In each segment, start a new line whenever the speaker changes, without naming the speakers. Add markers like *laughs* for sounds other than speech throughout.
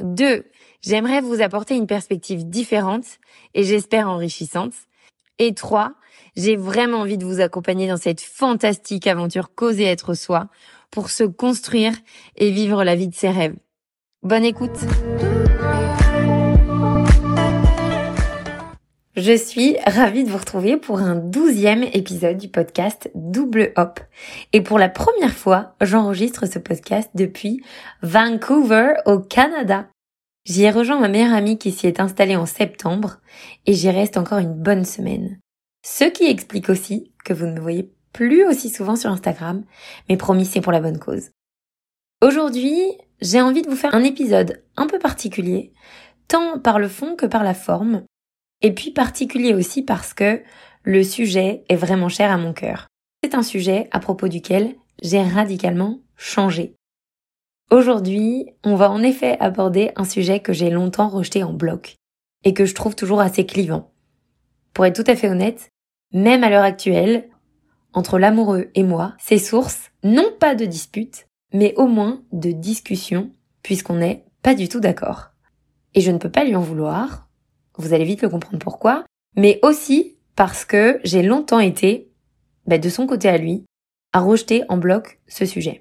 2. J'aimerais vous apporter une perspective différente et j'espère enrichissante. Et 3. J'ai vraiment envie de vous accompagner dans cette fantastique aventure causer être soi pour se construire et vivre la vie de ses rêves. Bonne écoute Je suis ravie de vous retrouver pour un douzième épisode du podcast Double Hop. Et pour la première fois, j'enregistre ce podcast depuis Vancouver au Canada. J'y ai rejoint ma meilleure amie qui s'y est installée en septembre et j'y reste encore une bonne semaine. Ce qui explique aussi que vous ne me voyez plus aussi souvent sur Instagram, mais promis c'est pour la bonne cause. Aujourd'hui, j'ai envie de vous faire un épisode un peu particulier, tant par le fond que par la forme, et puis particulier aussi parce que le sujet est vraiment cher à mon cœur. C'est un sujet à propos duquel j'ai radicalement changé. Aujourd'hui, on va en effet aborder un sujet que j'ai longtemps rejeté en bloc et que je trouve toujours assez clivant. Pour être tout à fait honnête, même à l'heure actuelle, entre l'amoureux et moi, c'est source non pas de disputes, mais au moins de discussions, puisqu'on n'est pas du tout d'accord. Et je ne peux pas lui en vouloir, vous allez vite le comprendre pourquoi, mais aussi parce que j'ai longtemps été, bah, de son côté à lui, à rejeter en bloc ce sujet.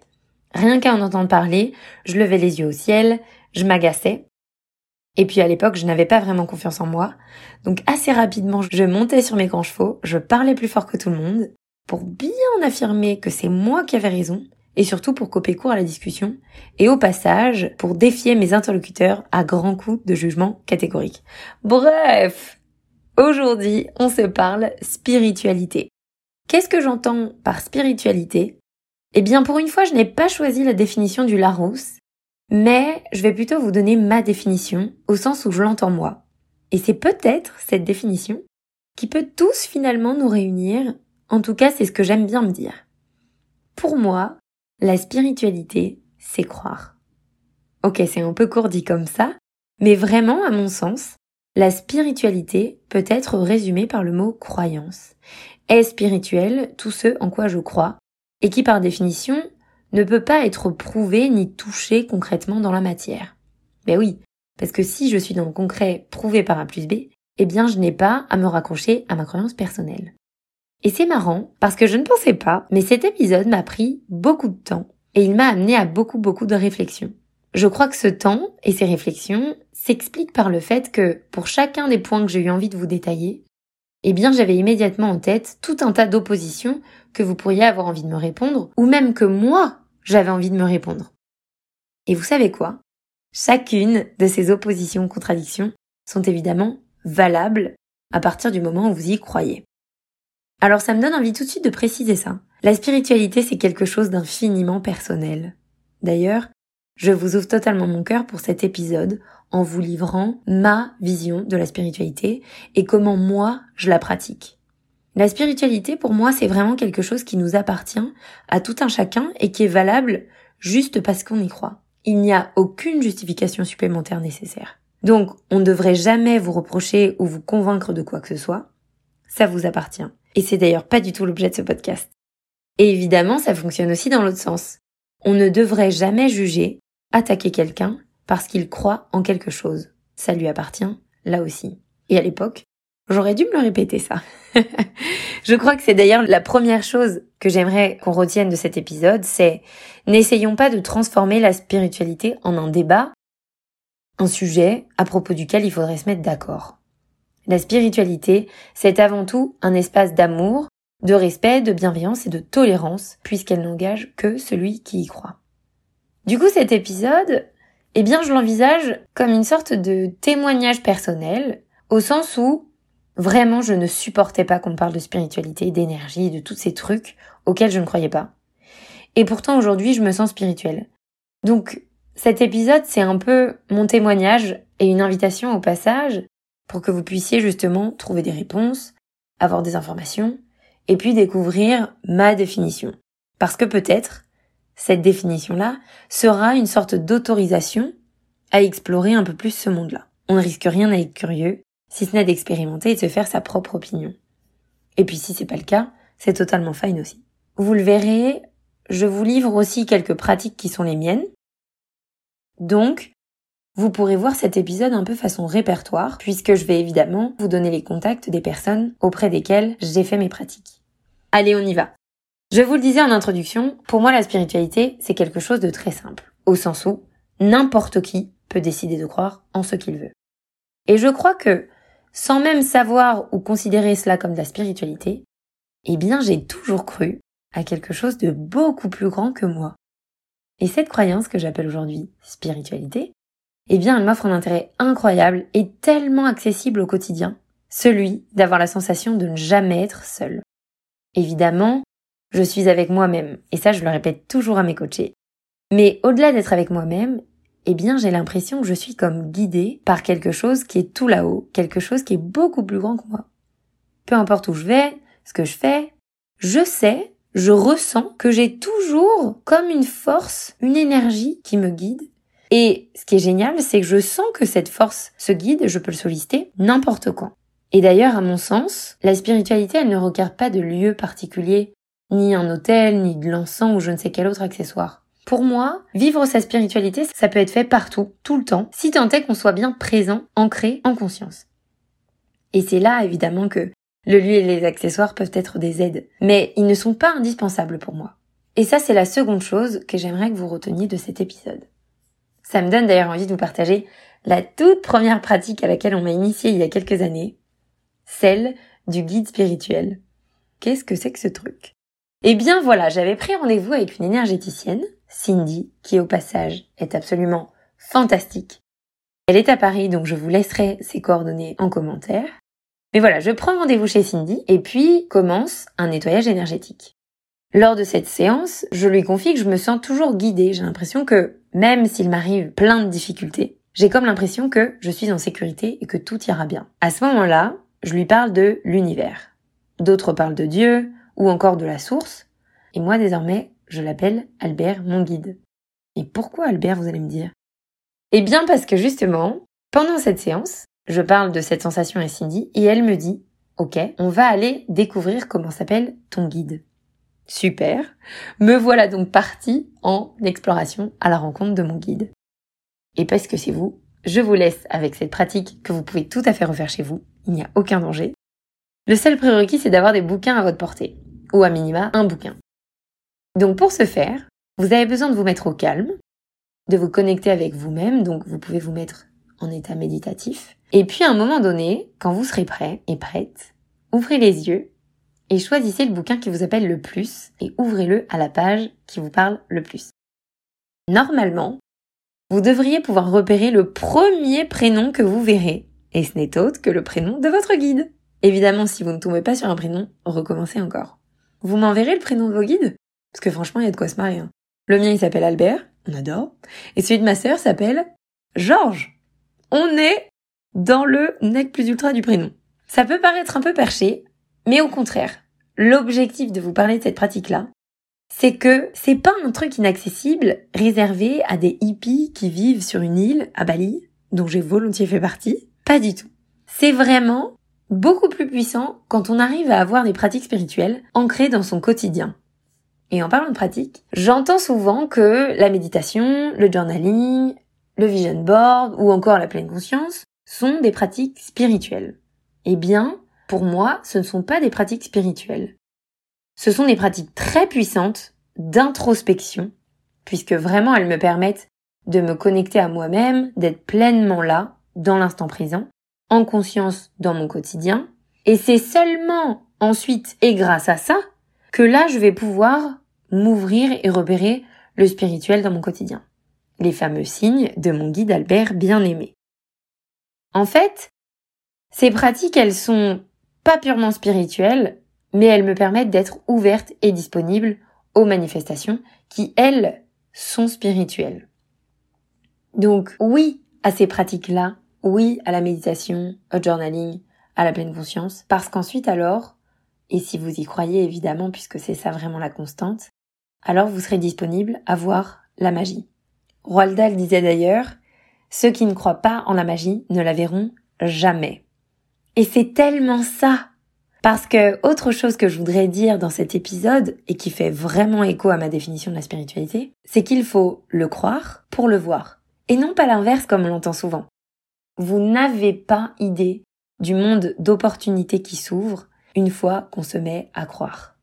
Rien qu'à en entendre parler, je levais les yeux au ciel, je m'agaçais. Et puis à l'époque, je n'avais pas vraiment confiance en moi. Donc assez rapidement, je montais sur mes grands chevaux, je parlais plus fort que tout le monde, pour bien affirmer que c'est moi qui avais raison, et surtout pour couper court à la discussion, et au passage, pour défier mes interlocuteurs à grands coups de jugement catégorique. Bref, aujourd'hui, on se parle spiritualité. Qu'est-ce que j'entends par spiritualité? Eh bien, pour une fois, je n'ai pas choisi la définition du Larousse, mais je vais plutôt vous donner ma définition, au sens où je l'entends moi. Et c'est peut-être cette définition qui peut tous finalement nous réunir, en tout cas c'est ce que j'aime bien me dire. Pour moi, la spiritualité, c'est croire. Ok, c'est un peu court dit comme ça, mais vraiment, à mon sens, la spiritualité peut être résumée par le mot croyance. Est spirituel tout ce en quoi je crois, et qui par définition ne peut pas être prouvé ni touché concrètement dans la matière. Ben oui, parce que si je suis dans le concret prouvé par A plus B, eh bien je n'ai pas à me raccrocher à ma croyance personnelle. Et c'est marrant parce que je ne pensais pas, mais cet épisode m'a pris beaucoup de temps et il m'a amené à beaucoup beaucoup de réflexions. Je crois que ce temps et ces réflexions s'expliquent par le fait que pour chacun des points que j'ai eu envie de vous détailler, eh bien j'avais immédiatement en tête tout un tas d'oppositions que vous pourriez avoir envie de me répondre ou même que moi j'avais envie de me répondre. Et vous savez quoi? Chacune de ces oppositions contradictions sont évidemment valables à partir du moment où vous y croyez. Alors ça me donne envie tout de suite de préciser ça. La spiritualité, c'est quelque chose d'infiniment personnel. D'ailleurs, je vous ouvre totalement mon cœur pour cet épisode en vous livrant ma vision de la spiritualité et comment moi je la pratique. La spiritualité, pour moi, c'est vraiment quelque chose qui nous appartient à tout un chacun et qui est valable juste parce qu'on y croit. Il n'y a aucune justification supplémentaire nécessaire. Donc, on ne devrait jamais vous reprocher ou vous convaincre de quoi que ce soit. Ça vous appartient. Et c'est d'ailleurs pas du tout l'objet de ce podcast. Et évidemment, ça fonctionne aussi dans l'autre sens. On ne devrait jamais juger, attaquer quelqu'un parce qu'il croit en quelque chose. Ça lui appartient, là aussi. Et à l'époque, j'aurais dû me le répéter ça. *laughs* Je crois que c'est d'ailleurs la première chose que j'aimerais qu'on retienne de cet épisode, c'est n'essayons pas de transformer la spiritualité en un débat, un sujet à propos duquel il faudrait se mettre d'accord. La spiritualité, c'est avant tout un espace d'amour, de respect, de bienveillance et de tolérance, puisqu'elle n'engage que celui qui y croit. Du coup, cet épisode, eh bien, je l'envisage comme une sorte de témoignage personnel, au sens où vraiment je ne supportais pas qu'on parle de spiritualité, d'énergie, de tous ces trucs auxquels je ne croyais pas. Et pourtant aujourd'hui, je me sens spirituelle. Donc, Cet épisode, c'est un peu mon témoignage et une invitation au passage pour que vous puissiez justement trouver des réponses, avoir des informations, et puis découvrir ma définition. Parce que peut-être, cette définition-là sera une sorte d'autorisation à explorer un peu plus ce monde-là. On ne risque rien à être curieux, si ce n'est d'expérimenter et de se faire sa propre opinion. Et puis si c'est pas le cas, c'est totalement fine aussi. Vous le verrez, je vous livre aussi quelques pratiques qui sont les miennes. Donc, vous pourrez voir cet épisode un peu façon répertoire, puisque je vais évidemment vous donner les contacts des personnes auprès desquelles j'ai fait mes pratiques. Allez, on y va. Je vous le disais en introduction, pour moi la spiritualité, c'est quelque chose de très simple, au sens où n'importe qui peut décider de croire en ce qu'il veut. Et je crois que, sans même savoir ou considérer cela comme de la spiritualité, eh bien j'ai toujours cru à quelque chose de beaucoup plus grand que moi. Et cette croyance que j'appelle aujourd'hui spiritualité, eh bien elle m'offre un intérêt incroyable et tellement accessible au quotidien, celui d'avoir la sensation de ne jamais être seul. Évidemment, je suis avec moi-même, et ça je le répète toujours à mes coachés. Mais au-delà d'être avec moi-même, eh bien j'ai l'impression que je suis comme guidée par quelque chose qui est tout là-haut, quelque chose qui est beaucoup plus grand que moi. Peu importe où je vais, ce que je fais, je sais, je ressens que j'ai toujours comme une force, une énergie qui me guide. Et ce qui est génial, c'est que je sens que cette force, ce guide, je peux le solliciter n'importe quand. Et d'ailleurs, à mon sens, la spiritualité, elle ne requiert pas de lieu particulier, ni un hôtel, ni de l'encens ou je ne sais quel autre accessoire. Pour moi, vivre sa spiritualité, ça peut être fait partout, tout le temps, si tant est qu'on soit bien présent, ancré en conscience. Et c'est là, évidemment, que le lieu et les accessoires peuvent être des aides, mais ils ne sont pas indispensables pour moi. Et ça, c'est la seconde chose que j'aimerais que vous reteniez de cet épisode. Ça me donne d'ailleurs envie de vous partager la toute première pratique à laquelle on m'a initié il y a quelques années, celle du guide spirituel. Qu'est-ce que c'est que ce truc? Eh bien voilà, j'avais pris rendez-vous avec une énergéticienne Cindy, qui au passage est absolument fantastique. Elle est à Paris, donc je vous laisserai ses coordonnées en commentaire. Mais voilà, je prends rendez-vous chez Cindy et puis commence un nettoyage énergétique. Lors de cette séance, je lui confie que je me sens toujours guidée. J'ai l'impression que même s'il m'arrive plein de difficultés, j'ai comme l'impression que je suis en sécurité et que tout ira bien. À ce moment-là, je lui parle de l'univers. D'autres parlent de Dieu ou encore de la source. Et moi désormais, je l'appelle Albert mon guide. Et pourquoi Albert, vous allez me dire? Eh bien parce que justement, pendant cette séance, je parle de cette sensation à Cindy et elle me dit Ok, on va aller découvrir comment s'appelle ton guide. Super. Me voilà donc partie en exploration à la rencontre de mon guide. Et parce que c'est vous, je vous laisse avec cette pratique que vous pouvez tout à fait refaire chez vous. Il n'y a aucun danger. Le seul prérequis, c'est d'avoir des bouquins à votre portée. Ou à minima, un bouquin. Donc pour ce faire, vous avez besoin de vous mettre au calme, de vous connecter avec vous-même, donc vous pouvez vous mettre en état méditatif. Et puis à un moment donné, quand vous serez prêt et prête, ouvrez les yeux et choisissez le bouquin qui vous appelle le plus et ouvrez-le à la page qui vous parle le plus. Normalement, vous devriez pouvoir repérer le premier prénom que vous verrez, et ce n'est autre que le prénom de votre guide. Évidemment, si vous ne tombez pas sur un prénom, recommencez encore. Vous m'enverrez le prénom de vos guides? Parce que franchement, il y a de quoi se marier. Hein. Le mien, il s'appelle Albert, on adore. Et celui de ma sœur s'appelle Georges. On est dans le nec plus ultra du prénom. Ça peut paraître un peu perché, mais au contraire, l'objectif de vous parler de cette pratique-là, c'est que c'est pas un truc inaccessible réservé à des hippies qui vivent sur une île à Bali, dont j'ai volontiers fait partie. Pas du tout. C'est vraiment beaucoup plus puissant quand on arrive à avoir des pratiques spirituelles ancrées dans son quotidien. Et en parlant de pratique, j'entends souvent que la méditation, le journaling, le vision board ou encore la pleine conscience sont des pratiques spirituelles. Eh bien, pour moi, ce ne sont pas des pratiques spirituelles. Ce sont des pratiques très puissantes d'introspection, puisque vraiment elles me permettent de me connecter à moi-même, d'être pleinement là, dans l'instant présent, en conscience dans mon quotidien. Et c'est seulement ensuite et grâce à ça que là, je vais pouvoir m'ouvrir et repérer le spirituel dans mon quotidien. Les fameux signes de mon guide Albert bien-aimé. En fait, ces pratiques, elles sont pas purement spirituelles, mais elles me permettent d'être ouverte et disponible aux manifestations qui, elles, sont spirituelles. Donc oui à ces pratiques-là, oui à la méditation, au journaling, à la pleine conscience, parce qu'ensuite alors, et si vous y croyez évidemment puisque c'est ça vraiment la constante, alors vous serez disponible à voir la magie. Roald disait d'ailleurs, ceux qui ne croient pas en la magie ne la verront jamais. Et c'est tellement ça parce que autre chose que je voudrais dire dans cet épisode et qui fait vraiment écho à ma définition de la spiritualité, c'est qu'il faut le croire pour le voir. Et non pas l'inverse comme on l'entend souvent. Vous n'avez pas idée du monde d'opportunités qui s'ouvre une fois qu'on se met à croire.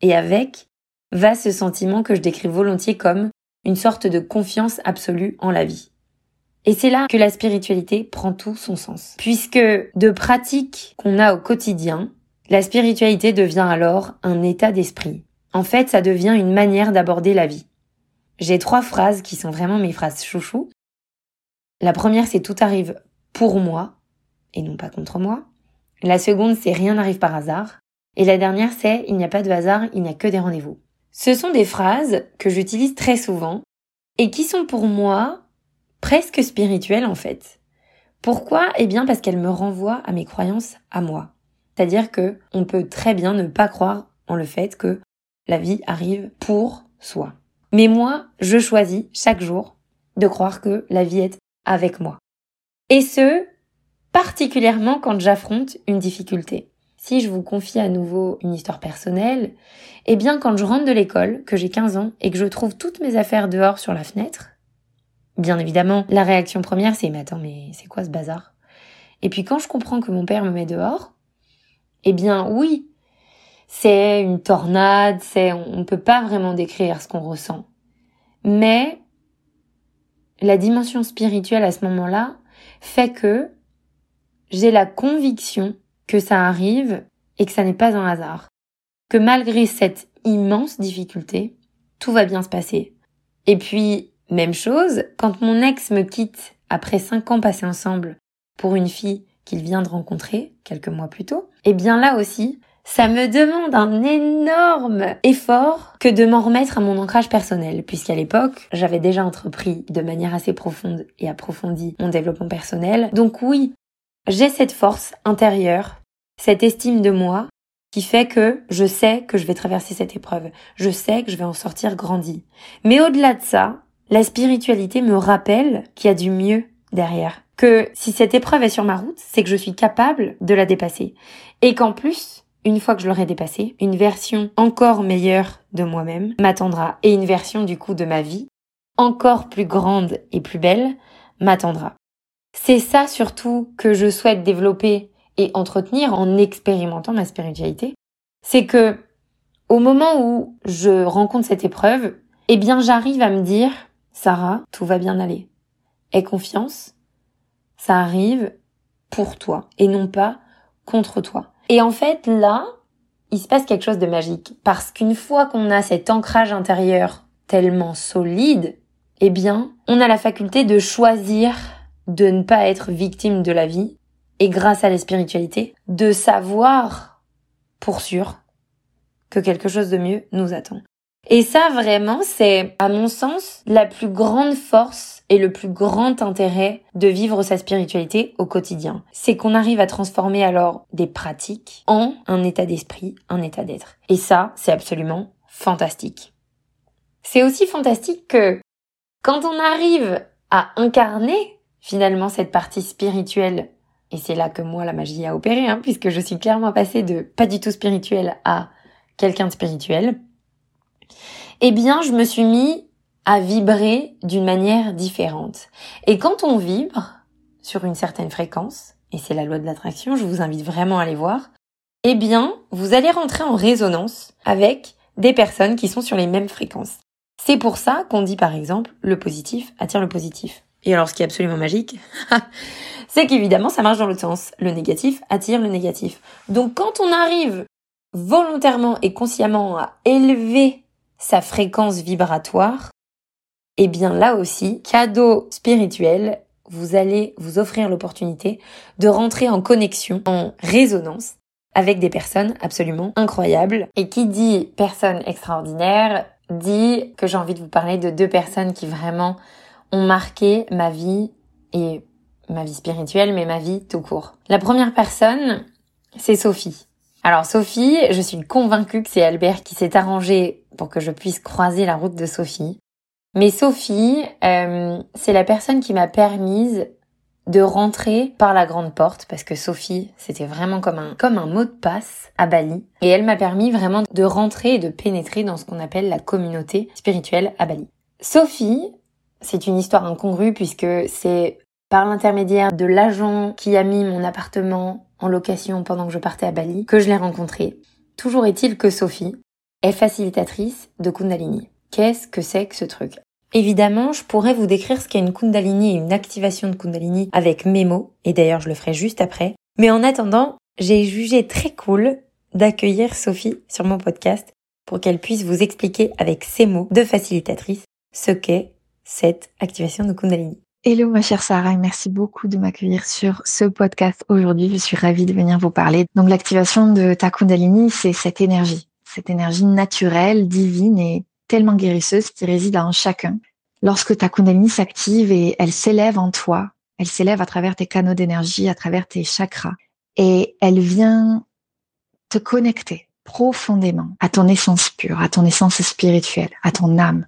Et avec va ce sentiment que je décris volontiers comme une sorte de confiance absolue en la vie. Et c'est là que la spiritualité prend tout son sens. Puisque de pratiques qu'on a au quotidien, la spiritualité devient alors un état d'esprit. En fait, ça devient une manière d'aborder la vie. J'ai trois phrases qui sont vraiment mes phrases chouchou. La première, c'est tout arrive pour moi et non pas contre moi. La seconde, c'est rien n'arrive par hasard. Et la dernière, c'est il n'y a pas de hasard, il n'y a que des rendez-vous. Ce sont des phrases que j'utilise très souvent et qui sont pour moi presque spirituelles en fait. Pourquoi? Eh bien parce qu'elles me renvoient à mes croyances à moi. C'est-à-dire que on peut très bien ne pas croire en le fait que la vie arrive pour soi. Mais moi, je choisis chaque jour de croire que la vie est avec moi. Et ce, particulièrement quand j'affronte une difficulté. Si je vous confie à nouveau une histoire personnelle, eh bien quand je rentre de l'école, que j'ai 15 ans et que je trouve toutes mes affaires dehors sur la fenêtre, bien évidemment, la réaction première c'est mais attends mais c'est quoi ce bazar? Et puis quand je comprends que mon père me met dehors, eh bien oui, c'est une tornade, c'est on ne peut pas vraiment décrire ce qu'on ressent. Mais la dimension spirituelle à ce moment-là fait que j'ai la conviction que ça arrive et que ça n'est pas un hasard. Que malgré cette immense difficulté, tout va bien se passer. Et puis, même chose, quand mon ex me quitte après cinq ans passés ensemble pour une fille qu'il vient de rencontrer quelques mois plus tôt, eh bien là aussi, ça me demande un énorme effort que de m'en remettre à mon ancrage personnel, puisqu'à l'époque, j'avais déjà entrepris de manière assez profonde et approfondie mon développement personnel. Donc oui, j'ai cette force intérieure, cette estime de moi, qui fait que je sais que je vais traverser cette épreuve, je sais que je vais en sortir grandi. Mais au-delà de ça, la spiritualité me rappelle qu'il y a du mieux derrière que si cette épreuve est sur ma route, c'est que je suis capable de la dépasser. Et qu'en plus, une fois que je l'aurai dépassée, une version encore meilleure de moi-même m'attendra. Et une version du coup de ma vie, encore plus grande et plus belle, m'attendra. C'est ça surtout que je souhaite développer et entretenir en expérimentant ma spiritualité. C'est que au moment où je rencontre cette épreuve, eh bien j'arrive à me dire, Sarah, tout va bien aller. Aie confiance, ça arrive pour toi et non pas contre toi. Et en fait, là, il se passe quelque chose de magique parce qu'une fois qu'on a cet ancrage intérieur tellement solide, eh bien, on a la faculté de choisir de ne pas être victime de la vie et grâce à la spiritualité, de savoir pour sûr que quelque chose de mieux nous attend. Et ça, vraiment, c'est, à mon sens, la plus grande force et le plus grand intérêt de vivre sa spiritualité au quotidien. C'est qu'on arrive à transformer alors des pratiques en un état d'esprit, un état d'être. Et ça, c'est absolument fantastique. C'est aussi fantastique que quand on arrive à incarner finalement cette partie spirituelle, et c'est là que moi la magie a opéré, hein, puisque je suis clairement passée de pas du tout spirituel à quelqu'un de spirituel, eh bien, je me suis mis à vibrer d'une manière différente. Et quand on vibre sur une certaine fréquence, et c'est la loi de l'attraction, je vous invite vraiment à aller voir, eh bien, vous allez rentrer en résonance avec des personnes qui sont sur les mêmes fréquences. C'est pour ça qu'on dit par exemple le positif attire le positif. Et alors ce qui est absolument magique, *laughs* c'est qu'évidemment ça marche dans l'autre sens. Le négatif attire le négatif. Donc quand on arrive volontairement et consciemment à élever sa fréquence vibratoire, et eh bien là aussi, cadeau spirituel, vous allez vous offrir l'opportunité de rentrer en connexion, en résonance avec des personnes absolument incroyables. Et qui dit personne extraordinaire dit que j'ai envie de vous parler de deux personnes qui vraiment ont marqué ma vie et ma vie spirituelle, mais ma vie tout court. La première personne, c'est Sophie. Alors Sophie, je suis convaincue que c'est Albert qui s'est arrangé pour que je puisse croiser la route de Sophie. Mais Sophie, euh, c'est la personne qui m'a permise de rentrer par la grande porte parce que Sophie, c'était vraiment comme un, comme un mot de passe à Bali. Et elle m'a permis vraiment de rentrer et de pénétrer dans ce qu'on appelle la communauté spirituelle à Bali. Sophie, c'est une histoire incongrue puisque c'est par l'intermédiaire de l'agent qui a mis mon appartement location pendant que je partais à Bali que je l'ai rencontrée. Toujours est-il que Sophie est facilitatrice de Kundalini. Qu'est-ce que c'est que ce truc? Évidemment, je pourrais vous décrire ce qu'est une Kundalini et une activation de Kundalini avec mes mots, et d'ailleurs je le ferai juste après. Mais en attendant, j'ai jugé très cool d'accueillir Sophie sur mon podcast pour qu'elle puisse vous expliquer avec ses mots de facilitatrice ce qu'est cette activation de Kundalini.
Hello ma chère Sarah et merci beaucoup de m'accueillir sur ce podcast aujourd'hui. Je suis ravie de venir vous parler. Donc l'activation de ta Kundalini, c'est cette énergie, cette énergie naturelle, divine et tellement guérisseuse qui réside en chacun. Lorsque ta Kundalini s'active et elle s'élève en toi, elle s'élève à travers tes canaux d'énergie, à travers tes chakras, et elle vient te connecter profondément à ton essence pure, à ton essence spirituelle, à ton âme,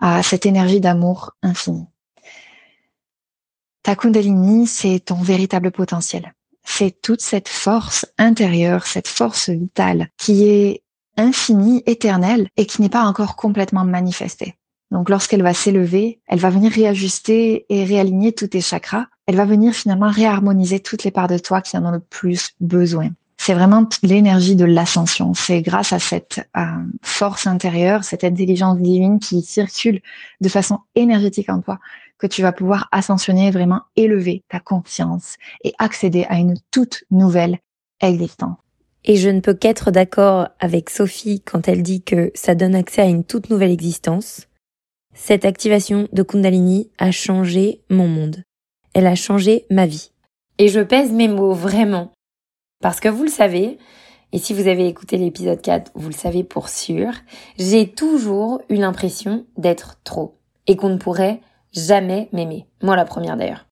à cette énergie d'amour infini. Ta Kundalini, c'est ton véritable potentiel. C'est toute cette force intérieure, cette force vitale qui est infinie, éternelle et qui n'est pas encore complètement manifestée. Donc lorsqu'elle va s'élever, elle va venir réajuster et réaligner tous tes chakras. Elle va venir finalement réharmoniser toutes les parts de toi qui en ont le plus besoin. C'est vraiment l'énergie de l'ascension. C'est grâce à cette euh, force intérieure, cette intelligence divine qui circule de façon énergétique en toi, que tu vas pouvoir ascensionner, vraiment élever ta conscience et accéder à une toute nouvelle existence.
Et je ne peux qu'être d'accord avec Sophie quand elle dit que ça donne accès à une toute nouvelle existence. Cette activation de Kundalini a changé mon monde. Elle a changé ma vie. Et je pèse mes mots vraiment. Parce que vous le savez, et si vous avez écouté l'épisode 4, vous le savez pour sûr, j'ai toujours eu l'impression d'être trop. Et qu'on ne pourrait jamais m'aimer. Moi la première d'ailleurs.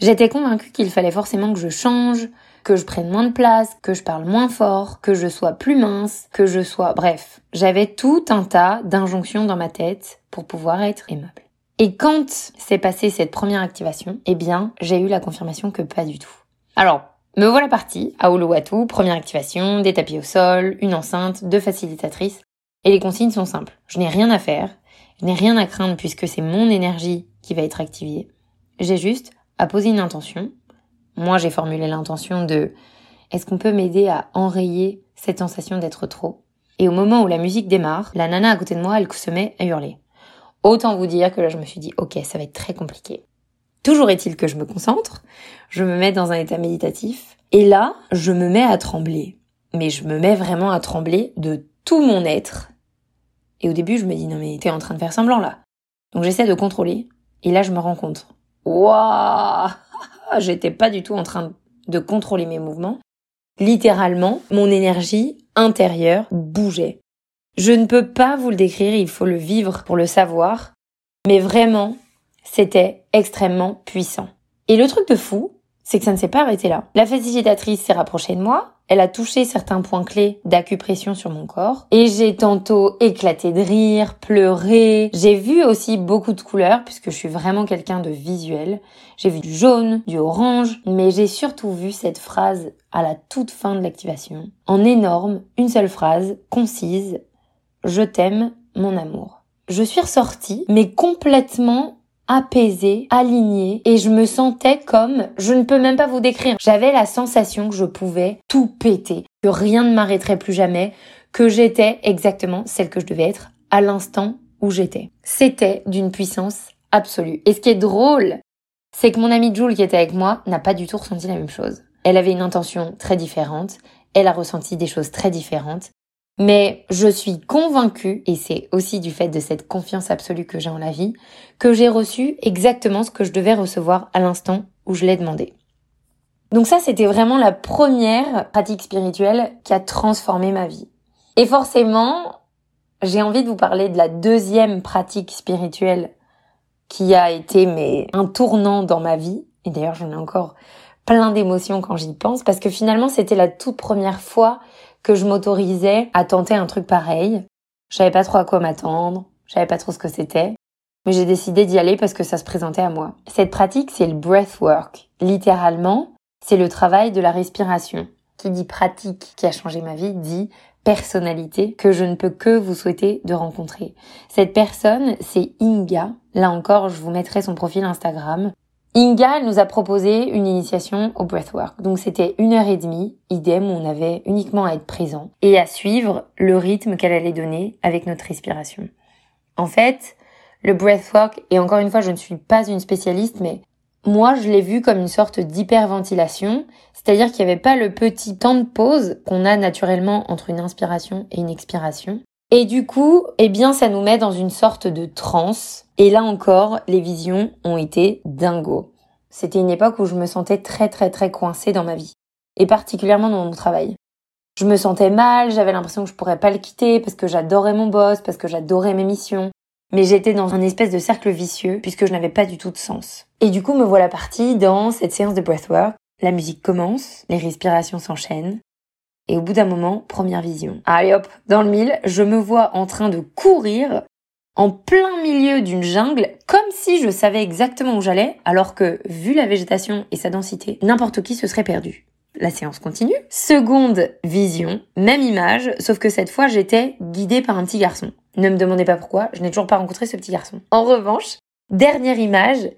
J'étais convaincue qu'il fallait forcément que je change, que je prenne moins de place, que je parle moins fort, que je sois plus mince, que je sois... Bref, j'avais tout un tas d'injonctions dans ma tête pour pouvoir être aimable. Et quand s'est passée cette première activation, eh bien, j'ai eu la confirmation que pas du tout. Alors, me voilà partie à Uluwatu, première activation, des tapis au sol, une enceinte, deux facilitatrices. Et les consignes sont simples. Je n'ai rien à faire, je n'ai rien à craindre puisque c'est mon énergie qui va être activée. J'ai juste à poser une intention, moi, j'ai formulé l'intention de est-ce qu'on peut m'aider à enrayer cette sensation d'être trop? Et au moment où la musique démarre, la nana à côté de moi, elle se met à hurler. Autant vous dire que là, je me suis dit, ok, ça va être très compliqué. Toujours est-il que je me concentre, je me mets dans un état méditatif, et là, je me mets à trembler. Mais je me mets vraiment à trembler de tout mon être. Et au début, je me dis, non mais t'es en train de faire semblant là. Donc j'essaie de contrôler, et là, je me rends compte. Waouh *laughs* j'étais pas du tout en train de contrôler mes mouvements. Littéralement, mon énergie intérieure bougeait. Je ne peux pas vous le décrire, il faut le vivre pour le savoir, mais vraiment, c'était extrêmement puissant. Et le truc de fou, c'est que ça ne s'est pas arrêté là. La facilitatrice s'est rapprochée de moi, elle a touché certains points clés d'acupression sur mon corps et j'ai tantôt éclaté de rire, pleuré. J'ai vu aussi beaucoup de couleurs puisque je suis vraiment quelqu'un de visuel. J'ai vu du jaune, du orange, mais j'ai surtout vu cette phrase à la toute fin de l'activation. En énorme, une seule phrase, concise. Je t'aime, mon amour. Je suis ressortie, mais complètement apaisée, alignée et je me sentais comme, je ne peux même pas vous décrire, j'avais la sensation que je pouvais tout péter, que rien ne m'arrêterait plus jamais, que j'étais exactement celle que je devais être à l'instant où j'étais. C'était d'une puissance absolue. Et ce qui est drôle, c'est que mon amie Jules qui était avec moi n'a pas du tout ressenti la même chose. Elle avait une intention très différente, elle a ressenti des choses très différentes, mais je suis convaincue, et c'est aussi du fait de cette confiance absolue que j'ai en la vie, que j'ai reçu exactement ce que je devais recevoir à l'instant où je l'ai demandé. Donc ça, c'était vraiment la première pratique spirituelle qui a transformé ma vie. Et forcément, j'ai envie de vous parler de la deuxième pratique spirituelle qui a été mais un tournant dans ma vie. Et d'ailleurs, j'en ai encore plein d'émotions quand j'y pense parce que finalement, c'était la toute première fois que je m'autorisais à tenter un truc pareil. Je savais pas trop à quoi m'attendre, je savais pas trop ce que c'était, mais j'ai décidé d'y aller parce que ça se présentait à moi. Cette pratique, c'est le breathwork. Littéralement, c'est le travail de la respiration. Qui dit pratique qui a changé ma vie dit personnalité que je ne peux que vous souhaiter de rencontrer. Cette personne, c'est Inga. Là encore, je vous mettrai son profil Instagram. Inga, nous a proposé une initiation au breathwork. Donc c'était une heure et demie, idem, on avait uniquement à être présent et à suivre le rythme qu'elle allait donner avec notre respiration. En fait, le breathwork, et encore une fois, je ne suis pas une spécialiste, mais moi, je l'ai vu comme une sorte d'hyperventilation, c'est-à-dire qu'il n'y avait pas le petit temps de pause qu'on a naturellement entre une inspiration et une expiration. Et du coup, eh bien, ça nous met dans une sorte de transe. Et là encore, les visions ont été dingo. C'était une époque où je me sentais très très très coincée dans ma vie. Et particulièrement dans mon travail. Je me sentais mal, j'avais l'impression que je pourrais pas le quitter parce que j'adorais mon boss, parce que j'adorais mes missions. Mais j'étais dans un espèce de cercle vicieux puisque je n'avais pas du tout de sens. Et du coup, me voilà partie dans cette séance de breathwork. La musique commence, les respirations s'enchaînent. Et au bout d'un moment, première vision. Allez hop, dans le mille, je me vois en train de courir en plein milieu d'une jungle, comme si je savais exactement où j'allais, alors que, vu la végétation et sa densité, n'importe qui se serait perdu. La séance continue. Seconde vision, même image, sauf que cette fois j'étais guidée par un petit garçon. Ne me demandez pas pourquoi, je n'ai toujours pas rencontré ce petit garçon. En revanche, dernière image,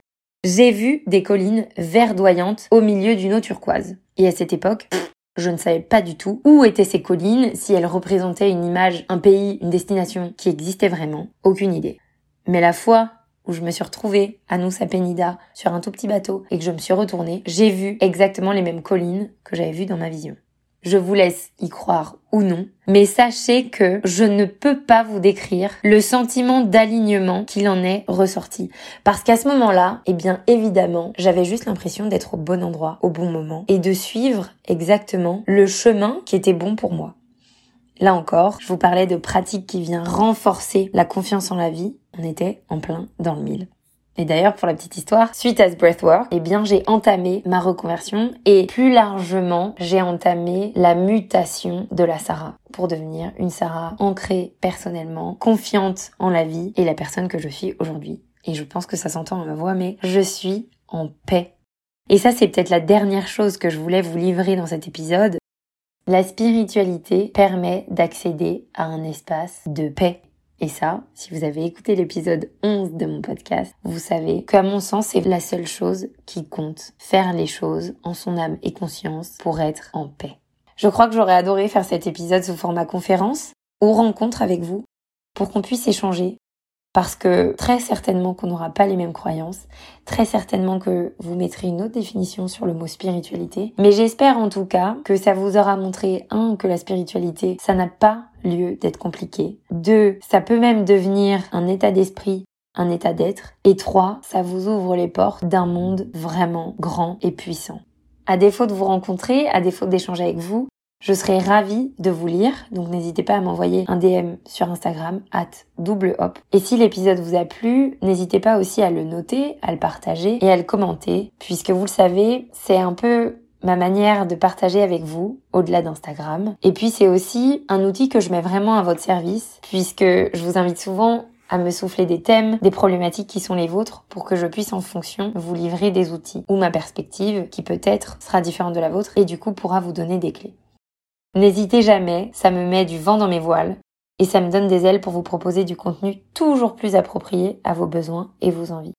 j'ai vu des collines verdoyantes au milieu d'une eau turquoise. Et à cette époque, je ne savais pas du tout où étaient ces collines, si elles représentaient une image, un pays, une destination qui existait vraiment. Aucune idée. Mais la fois où je me suis retrouvée à Nusa Penida sur un tout petit bateau et que je me suis retournée, j'ai vu exactement les mêmes collines que j'avais vues dans ma vision. Je vous laisse y croire ou non, mais sachez que je ne peux pas vous décrire le sentiment d'alignement qu'il en est ressorti. Parce qu'à ce moment-là, eh bien évidemment, j'avais juste l'impression d'être au bon endroit, au bon moment, et de suivre exactement le chemin qui était bon pour moi. Là encore, je vous parlais de pratique qui vient renforcer la confiance en la vie. On était en plein dans le mille. Et d'ailleurs, pour la petite histoire, suite à ce breathwork, eh bien, j'ai entamé ma reconversion et plus largement, j'ai entamé la mutation de la Sarah pour devenir une Sarah ancrée personnellement, confiante en la vie et la personne que je suis aujourd'hui. Et je pense que ça s'entend à ma voix, mais je suis en paix. Et ça, c'est peut-être la dernière chose que je voulais vous livrer dans cet épisode. La spiritualité permet d'accéder à un espace de paix et ça, si vous avez écouté l'épisode 11 de mon podcast, vous savez qu'à mon sens, c'est la seule chose qui compte. Faire les choses en son âme et conscience pour être en paix. Je crois que j'aurais adoré faire cet épisode sous format conférence ou rencontre avec vous pour qu'on puisse échanger, parce que très certainement qu'on n'aura pas les mêmes croyances, très certainement que vous mettrez une autre définition sur le mot spiritualité, mais j'espère en tout cas que ça vous aura montré, un, que la spiritualité, ça n'a pas lieu d'être compliqué, deux, ça peut même devenir un état d'esprit un état d'être. Et trois, ça vous ouvre les portes d'un monde vraiment grand et puissant. À défaut de vous rencontrer, à défaut d'échanger avec vous, je serais ravie de vous lire, donc n'hésitez pas à m'envoyer un DM sur Instagram, at double hop. Et si l'épisode vous a plu, n'hésitez pas aussi à le noter, à le partager et à le commenter, puisque vous le savez, c'est un peu ma manière de partager avec vous au-delà d'Instagram. Et puis c'est aussi un outil que je mets vraiment à votre service, puisque je vous invite souvent à me souffler des thèmes, des problématiques qui sont les vôtres pour que je puisse en fonction vous livrer des outils ou ma perspective qui peut-être sera différente de la vôtre et du coup pourra vous donner des clés. N'hésitez jamais, ça me met du vent dans mes voiles et ça me donne des ailes pour vous proposer du contenu toujours plus approprié à vos besoins et vos envies.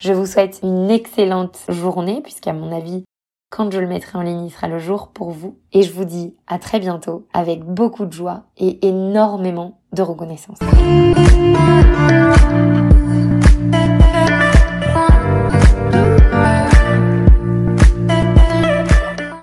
Je vous souhaite une excellente journée puisqu'à mon avis, quand je le mettrai en ligne, il sera le jour pour vous. Et je vous dis à très bientôt avec beaucoup de joie et énormément de reconnaissance.